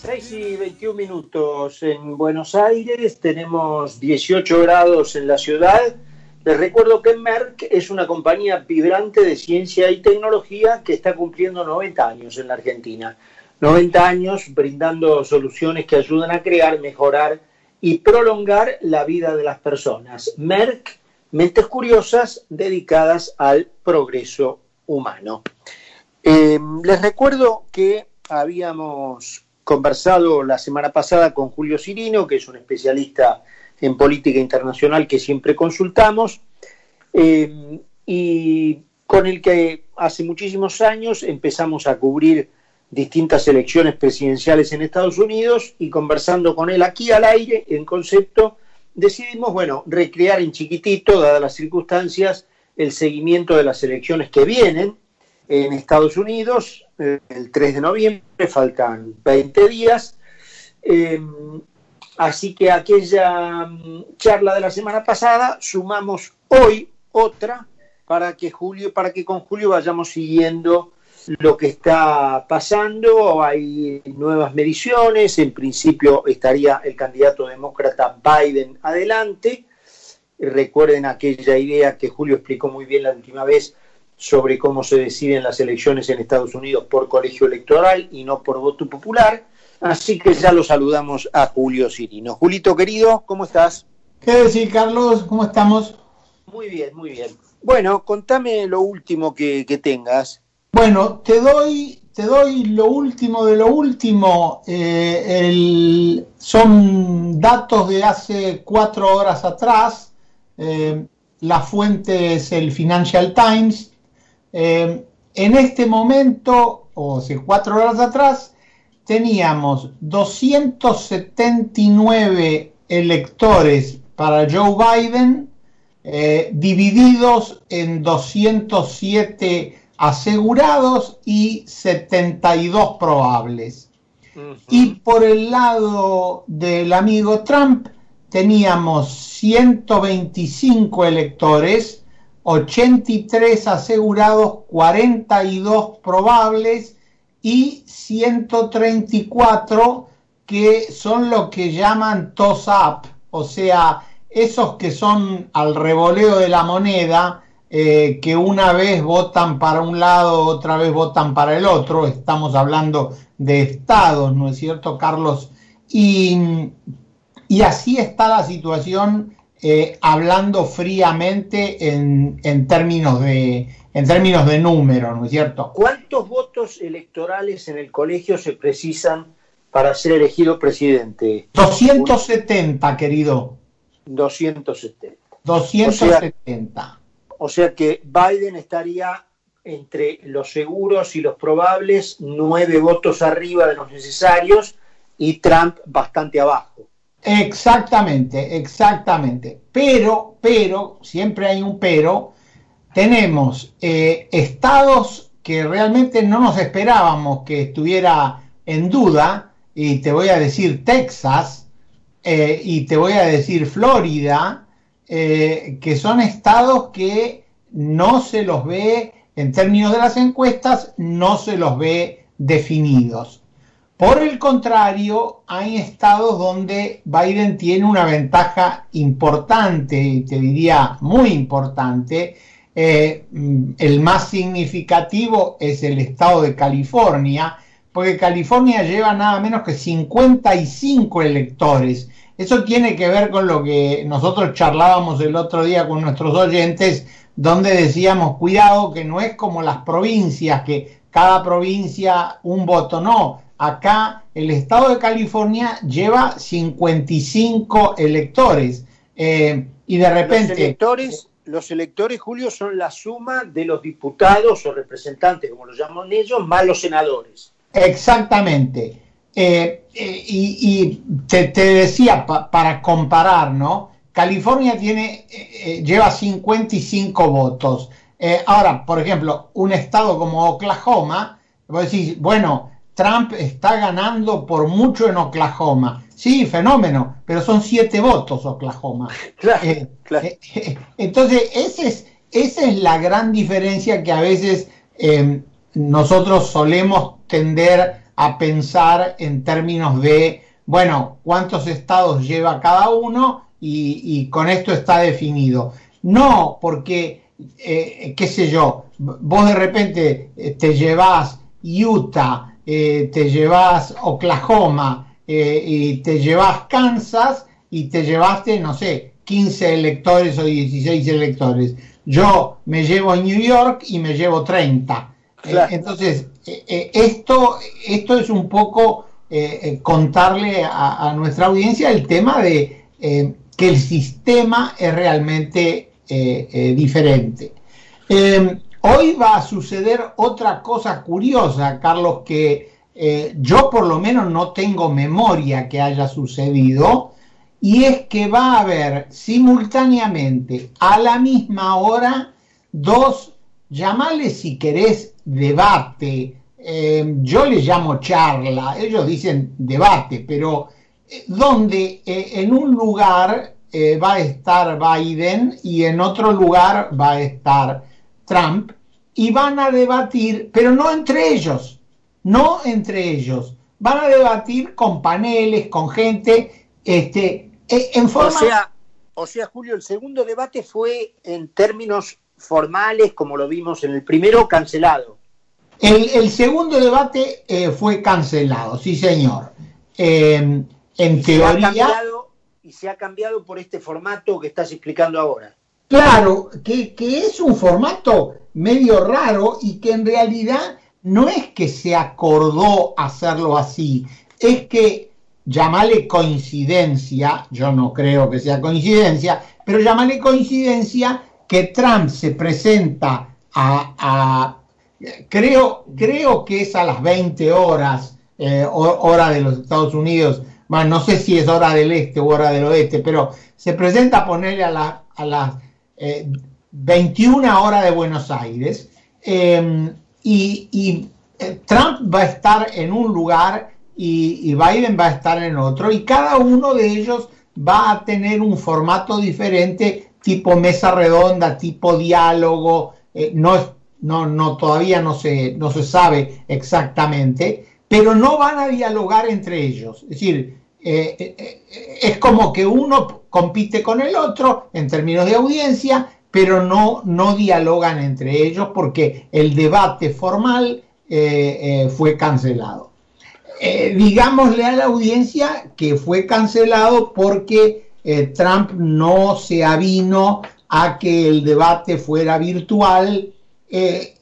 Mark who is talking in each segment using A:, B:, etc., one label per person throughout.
A: 6 y 21 minutos en Buenos Aires, tenemos 18 grados en la ciudad. Les recuerdo que Merck es una compañía vibrante de ciencia y tecnología que está cumpliendo 90 años en la Argentina. 90 años brindando soluciones que ayudan a crear, mejorar y prolongar la vida de las personas. Merck, mentes curiosas dedicadas al progreso humano. Eh, les recuerdo que habíamos conversado la semana pasada con Julio Cirino, que es un especialista en política internacional que siempre consultamos, eh, y con el que hace muchísimos años empezamos a cubrir distintas elecciones presidenciales en Estados Unidos y conversando con él aquí al aire en concepto, decidimos, bueno, recrear en chiquitito, dadas las circunstancias, el seguimiento de las elecciones que vienen en Estados Unidos, eh, el 3 de noviembre, faltan 20 días. Eh, así que aquella mm, charla de la semana pasada sumamos hoy otra para que Julio, para que con Julio vayamos siguiendo lo que está pasando. Hay nuevas mediciones. En principio estaría el candidato demócrata Biden adelante. Recuerden aquella idea que Julio explicó muy bien la última vez sobre cómo se deciden las elecciones en Estados Unidos por colegio electoral y no por voto popular. Así que ya lo saludamos a Julio Cirino. Julito querido, ¿cómo estás?
B: ¿Qué decir, Carlos? ¿Cómo estamos?
A: Muy bien, muy bien. Bueno, contame lo último que, que tengas.
B: Bueno, te doy, te doy lo último de lo último. Eh, el, son datos de hace cuatro horas atrás. Eh, la fuente es el Financial Times. Eh, en este momento, o hace cuatro horas atrás, teníamos 279 electores para Joe Biden, eh, divididos en 207 asegurados y 72 probables. Y por el lado del amigo Trump teníamos 125 electores, 83 asegurados, 42 probables y 134 que son lo que llaman toss-up, o sea, esos que son al revoleo de la moneda, eh, que una vez votan para un lado, otra vez votan para el otro, estamos hablando de estados, ¿no es cierto, Carlos? Y, y así está la situación eh, hablando fríamente en, en, términos de, en términos de número, ¿no es cierto?
A: ¿Cuántos votos electorales en el colegio se precisan para ser elegido presidente?
B: 270, querido.
A: 270.
B: 270.
A: O sea, o sea que Biden estaría entre los seguros y los probables, nueve votos arriba de los necesarios y Trump bastante abajo.
B: Exactamente, exactamente. Pero, pero, siempre hay un pero, tenemos eh, estados que realmente no nos esperábamos que estuviera en duda, y te voy a decir Texas, eh, y te voy a decir Florida, eh, que son estados que no se los ve, en términos de las encuestas, no se los ve definidos. Por el contrario, hay estados donde Biden tiene una ventaja importante, y te diría muy importante. Eh, el más significativo es el estado de California, porque California lleva nada menos que 55 electores. Eso tiene que ver con lo que nosotros charlábamos el otro día con nuestros oyentes, donde decíamos, cuidado, que no es como las provincias, que cada provincia un voto, no acá el estado de California lleva 55 electores eh, y de repente...
A: Los electores, los electores, Julio, son la suma de los diputados o representantes, como lo llaman ellos, más los senadores.
B: Exactamente. Eh, eh, y, te, decía, para comparar, ¿no? California tiene, lleva 55 votos. ahora, por ejemplo, un estado como Oklahoma, vos decís, bueno, Trump está ganando por mucho en Oklahoma. Sí, fenómeno, pero son siete votos Oklahoma. Eh, eh, eh, entonces, es, esa es la gran diferencia que a veces nosotros solemos tender a pensar en términos de, bueno, cuántos estados lleva cada uno y, con esto está definido. No, porque, qué sé yo, vos de repente te llevas Utah, eh, te llevas Oklahoma y te llevas Kansas y te llevaste, no sé, 15 electores o 16 electores. Yo me llevo New York y me llevo 30. entonces, esto, esto es un poco contarle a, nuestra audiencia el tema de que el sistema es realmente eh, eh, diferente. Em, hoy va a suceder otra cosa curiosa, Carlos, que eh, yo por lo menos no tengo memoria que haya sucedido, y es que va a haber simultáneamente a la misma hora dos, llamales si querés debate, em, yo le llamo charla, ellos dicen debate, pero donde eh, en un lugar eh, va a estar Biden y en otro lugar va a estar Trump y van a debatir, pero no entre ellos, no entre ellos, van a debatir con paneles, con gente, este, e, en forma...
A: O sea, o sea, Julio, el segundo debate fue en términos formales, como lo vimos en el primero, cancelado.
B: El, segundo debate eh, fue cancelado, sí señor. En teoría.
A: y se ha cambiado por este formato que estás explicando ahora.
B: Claro, que, es un formato medio raro y que en realidad no es que se acordó hacerlo así, es que llamale coincidencia, yo no creo que sea coincidencia, pero llamale coincidencia que Trump se presenta a, creo, creo que es a las 20 horas, eh, hora de los Estados Unidos, bueno, no sé si es hora del este o hora del oeste, pero se presenta a ponerle a, a las 21 eh, horas de Buenos Aires em, y, eh, Trump va a estar en un lugar y, Biden va a estar en otro y cada uno de ellos va a tener un formato diferente, tipo mesa redonda, tipo diálogo, eh, no, no, no, todavía no se, no se sabe exactamente, pero no van a dialogar entre ellos. Es decir, eh, eh, eh, es como que uno compite con el otro en términos de audiencia, pero no, no dialogan entre ellos porque el debate formal fue cancelado. digámosle a la audiencia que fue cancelado porque Trump no se avino a que el debate fuera virtual,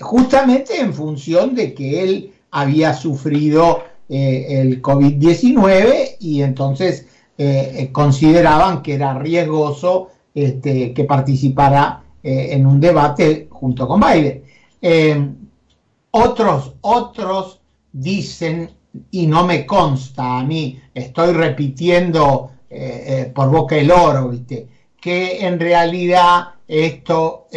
B: justamente en función de que él había sufrido eh, el COVID-19 y entonces eh, eh, consideraban que era riesgoso este, que participara en un debate junto con Biden. otros, otros dicen, y no me consta a mí, estoy repitiendo por boca el oro, ¿viste? que en realidad esto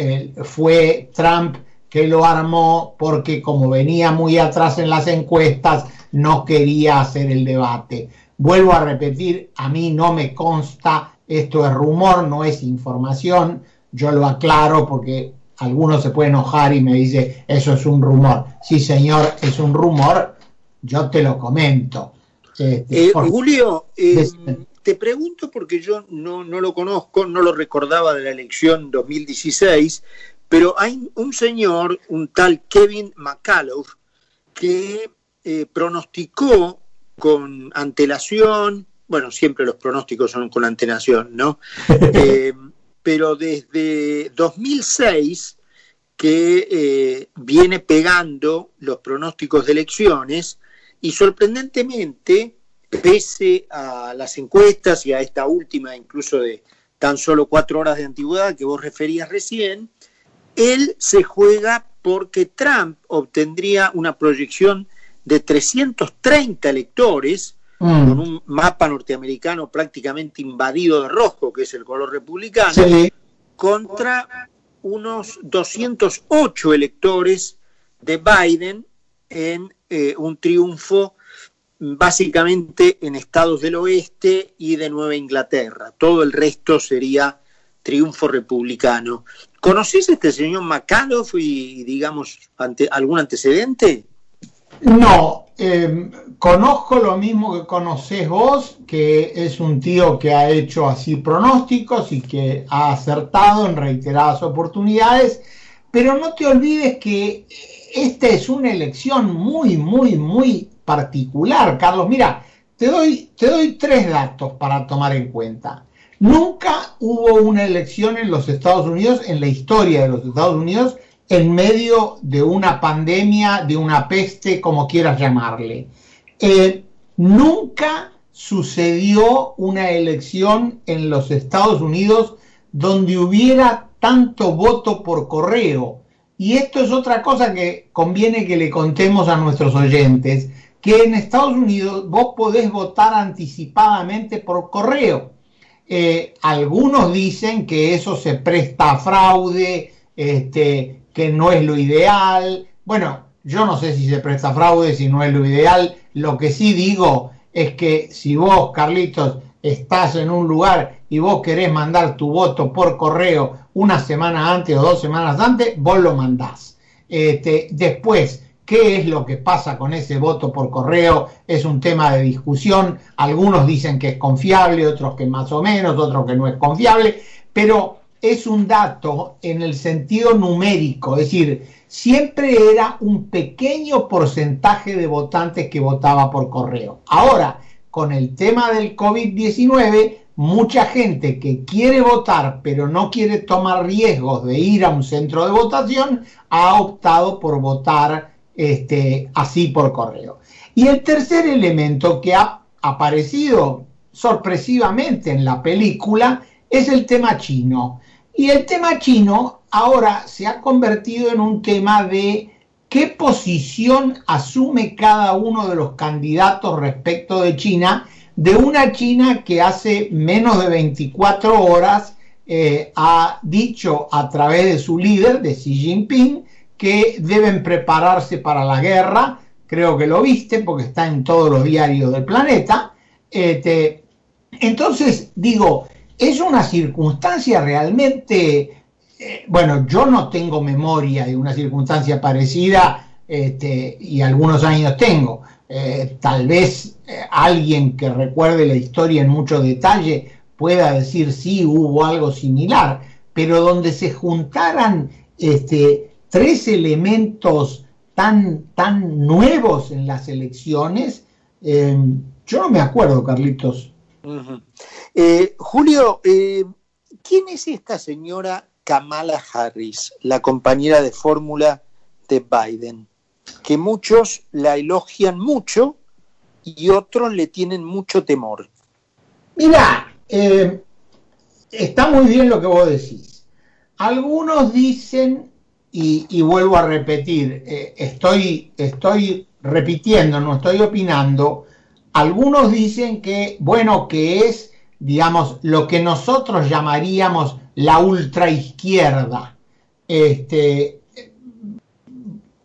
B: fue Trump que lo armó porque como venía muy atrás en las encuestas, no quería hacer el debate. Vuelvo a repetir, a mí no me consta, esto es rumor, no es información, yo lo aclaro porque algunos se pueden enojar y me dice, eso es un rumor. Sí, señor, es un rumor, yo te lo comento.
A: Este, eh, Julio, eh, te pregunto porque yo no, no lo conozco, no lo recordaba de la elección 2016, pero hay un señor, un tal Kevin McCullough, que eh, pronosticó con antelación, bueno, siempre los pronósticos son con antelación, ¿no? Eh, pero desde 2006 que eh, viene pegando los pronósticos de elecciones y sorprendentemente, pese a las encuestas y a esta última incluso de tan solo cuatro horas de antigüedad que vos referías recién, él se juega porque Trump obtendría una proyección de 330 electores, mm. con un mapa norteamericano prácticamente invadido de rojo, que es el color republicano, contra unos 208 electores de Biden en eh, un triunfo básicamente en estados del oeste y de Nueva Inglaterra. Todo el resto sería triunfo republicano. ¿Conoces a este señor McAuliffe y, digamos, ante, algún antecedente?
B: No, eh, conozco lo mismo que conocés vos, que es un tío que ha hecho así pronósticos y que ha acertado en reiteradas oportunidades, pero no te olvides que esta es una elección muy, muy, muy particular, Carlos. Mira, te doy, te doy tres datos para tomar en cuenta. Nunca hubo una elección en los Estados Unidos, en la historia de los Estados Unidos, en medio de una pandemia, de una peste, como quieras llamarle. Eh, nunca sucedió una elección en los Estados Unidos donde hubiera tanto voto por correo. Y esto es otra cosa que conviene que le contemos a nuestros oyentes, que en Estados Unidos vos podés votar anticipadamente por correo. Eh, algunos dicen que eso se presta a fraude, este, que no es lo ideal. Bueno, yo no sé si se presta fraude, si no es lo ideal. Lo que sí digo es que si vos, Carlitos, estás en un lugar y vos querés mandar tu voto por correo una semana antes o dos semanas antes, vos lo mandás. Este, después, ¿Qué es lo que pasa con ese voto por correo? Es un tema de discusión. Algunos dicen que es confiable, otros que más o menos, otros que no es confiable, pero es un dato en el sentido numérico, es decir, siempre era un pequeño porcentaje de votantes que votaba por correo. Ahora, con el tema del COVID-19, mucha gente que quiere votar pero no quiere tomar riesgos de ir a un centro de votación ha optado por votar este, así por correo. Y el tercer elemento que ha aparecido sorpresivamente en la película es el tema chino. Y el tema chino ahora se ha convertido en un tema de qué posición asume cada uno de los candidatos respecto de China, de una China que hace menos de 24 horas eh, ha dicho a través de su líder, de Xi Jinping, que deben prepararse para la guerra, creo que lo viste porque está en todos los diarios del planeta. Este, entonces, digo, es una circunstancia realmente, eh, bueno, yo no tengo memoria de una circunstancia parecida este, y algunos años tengo. Eh, tal vez eh, alguien que recuerde la historia en mucho detalle pueda decir sí, hubo algo similar, pero donde se juntaran este, tres elementos tan, tan nuevos en las elecciones, yo no me acuerdo, Carlitos.
A: Eh, Julio, eh, ¿quién es esta señora Kamala Harris, la compañera de fórmula de Biden? Que muchos la elogian mucho y otros le tienen mucho temor.
B: Mira, está muy bien lo que vos decís. Algunos dicen y, vuelvo a repetir, eh, estoy, estoy repitiendo, no estoy opinando. Algunos dicen que, bueno, que es, digamos, lo que nosotros llamaríamos la ultraizquierda. Este,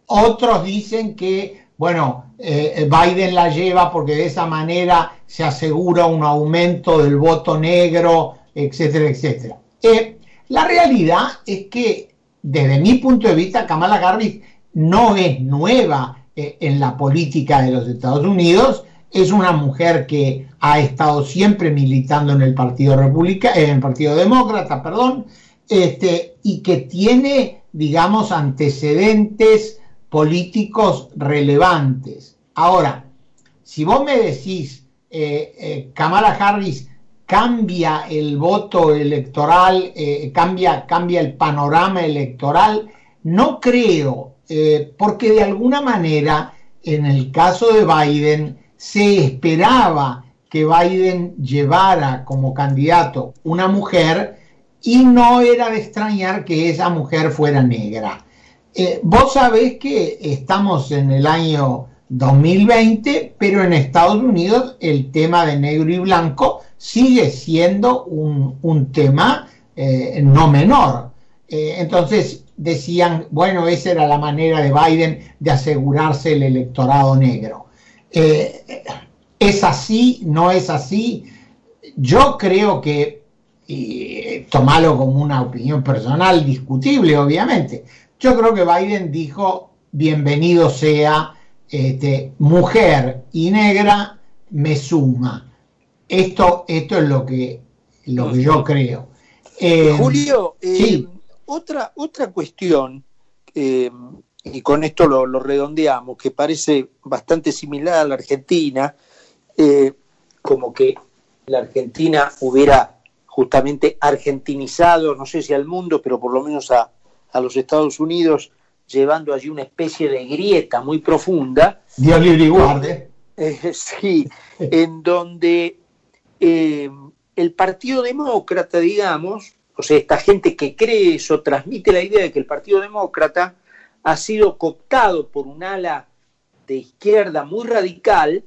B: otros dicen que, bueno, eh, Biden la lleva porque de esa manera se asegura un aumento del voto negro, etcétera, etcétera. Eh, la realidad es que desde mi punto de vista, Kamala Harris no es nueva eh, en la política de los Estados Unidos, es una mujer que ha estado siempre militando en el Partido República, en el Partido Demócrata, perdón, este, y que tiene, digamos, antecedentes políticos relevantes. Ahora, si vos me decís, eh, eh, Kamala Harris cambia el voto electoral, eh, cambia, cambia el panorama electoral? No creo, porque de alguna manera, en el caso de Biden, se esperaba que Biden llevara como candidato una mujer y no era de extrañar que esa mujer fuera negra. Eh, vos sabés que estamos en el año 2020, pero en Estados Unidos el tema de negro y blanco sigue siendo un, tema eh, no menor. Eh, entonces decían, bueno, esa era la manera de Biden de asegurarse el electorado negro. Eh, ¿Es así? ¿No es así? Yo creo que, y tomarlo como una opinión personal, discutible obviamente, yo creo que Biden dijo, bienvenido sea este, mujer y negra me suma. Esto, esto es lo que, lo que yo creo.
A: Eh, Julio, eh, otra, otra cuestión, eh, y con esto lo, redondeamos, que parece bastante similar a la Argentina, como que la Argentina hubiera justamente argentinizado, no sé si al mundo, pero por lo menos a, a los Estados Unidos, llevando allí una especie de grieta muy profunda.
B: Dios libre y guarde.
A: sí, en donde el Partido Demócrata, digamos, o sea, esta gente que cree eso, transmite la idea de que el Partido Demócrata ha sido cooptado por un ala de izquierda muy radical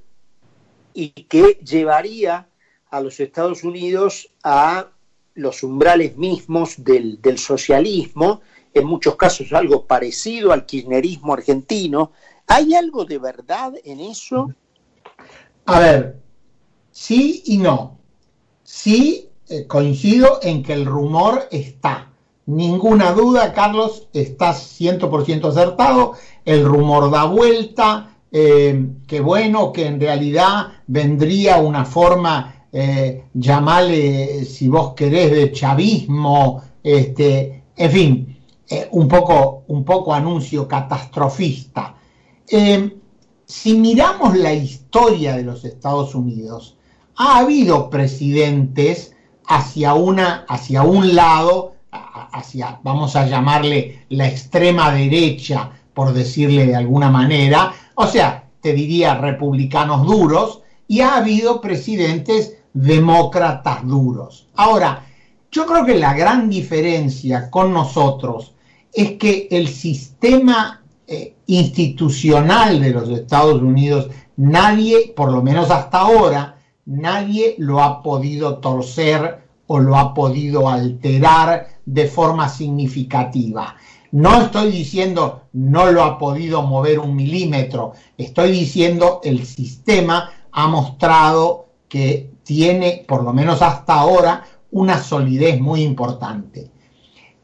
A: y que llevaría a los Estados Unidos a los umbrales mismos del, socialismo, en muchos casos algo parecido al kirchnerismo argentino. ¿Hay algo de verdad en eso?
B: A ver, sí y no. Sí, eh, coincido en que el rumor está. Ninguna duda, Carlos, estás 100% acertado. El rumor da vuelta. Eh, que bueno, que en realidad vendría una forma, eh, llamarle, si vos querés, de chavismo, este, en fin, eh, un, poco, un poco anuncio catastrofista. si miramos la historia de los Estados Unidos, ha habido presidentes hacia, una, hacia un lado, hacia, vamos a llamarle la extrema derecha, por decirle de alguna manera, o sea, te diría republicanos duros, y ha habido presidentes demócratas duros. Ahora, yo creo que la gran diferencia con nosotros es que el sistema eh, institucional de los Estados Unidos, nadie, por lo menos hasta ahora, nadie lo ha podido torcer o lo ha podido alterar de forma significativa. No estoy diciendo no lo ha podido mover un milímetro, estoy diciendo el sistema ha mostrado que tiene, por lo menos hasta ahora, una solidez muy importante.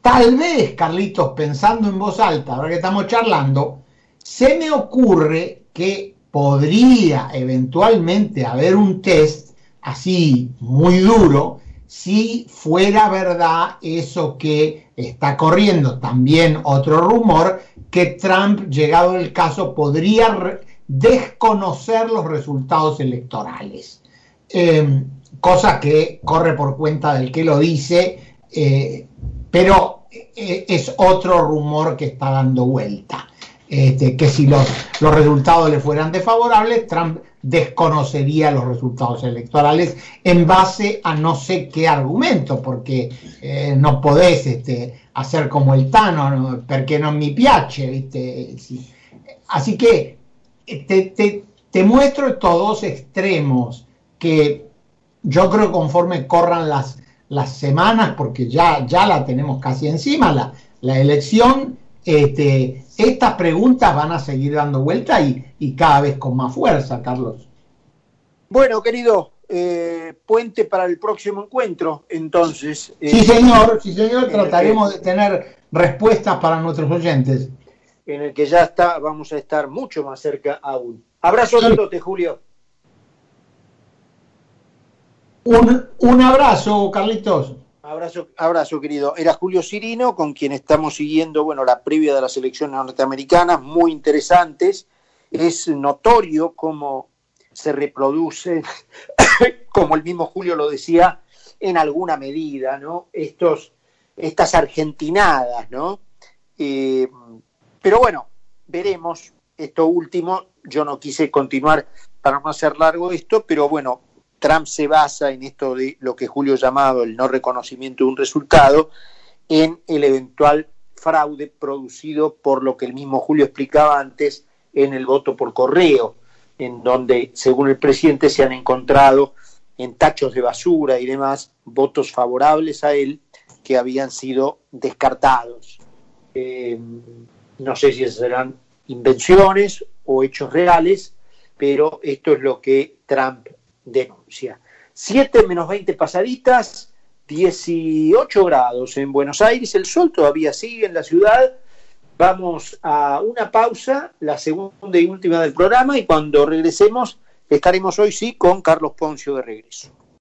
B: Tal vez, Carlitos, pensando en voz alta, ahora que estamos charlando, se me ocurre que podría eventualmente haber un test así muy duro si fuera verdad eso que está corriendo. También otro rumor que Trump, llegado el caso, podría desconocer los resultados electorales. Em, cosa que corre por cuenta del que lo dice, eh, pero eh, es otro rumor que está dando vuelta. Este, que si los, los resultados le fueran desfavorables, Trump desconocería los resultados electorales en base a no sé qué argumento, porque eh, no podés este, hacer como el Tano, porque no mi piace, ¿viste? Así que eh, te, te, te, muestro estos dos extremos que yo creo conforme corran las, las semanas, porque ya, ya la tenemos casi encima, la, la elección, este, estas preguntas van a seguir dando vuelta y, cada vez con más fuerza, Carlos.
A: Bueno, querido, eh, puente para el próximo encuentro, entonces.
B: sí, eh, señor, sí, señor, trataremos de tener respuestas para nuestros oyentes.
A: En el que ya está, vamos a estar mucho más cerca aún. Abrazo sí. Julio.
B: Un, un abrazo, Carlitos.
A: Abrazo, abrazo, querido. Era Julio Cirino, con quien estamos siguiendo, bueno, la previa de las elecciones norteamericanas, muy interesantes. Es notorio cómo se reproduce, como el mismo Julio lo decía, en alguna medida, ¿no? Estos, estas argentinadas, ¿no? Eh, pero bueno, veremos esto último. Yo no quise continuar para no hacer largo esto, pero bueno, Trump se basa en esto de lo que Julio llamado el no reconocimiento de un resultado, en el eventual fraude producido por lo que el mismo Julio explicaba antes en el voto por correo, en donde, según el presidente, se han encontrado en tachos de basura y demás votos favorables a él que habían sido descartados. Eh, no sé si serán invenciones o hechos reales, pero esto es lo que Trump denuncia. 7 menos 20 pasaditas, 18 grados en Buenos Aires, el sol todavía sigue en la ciudad, Vamos a una pausa, la segunda y última del programa, y cuando regresemos estaremos hoy sí con Carlos Poncio de regreso.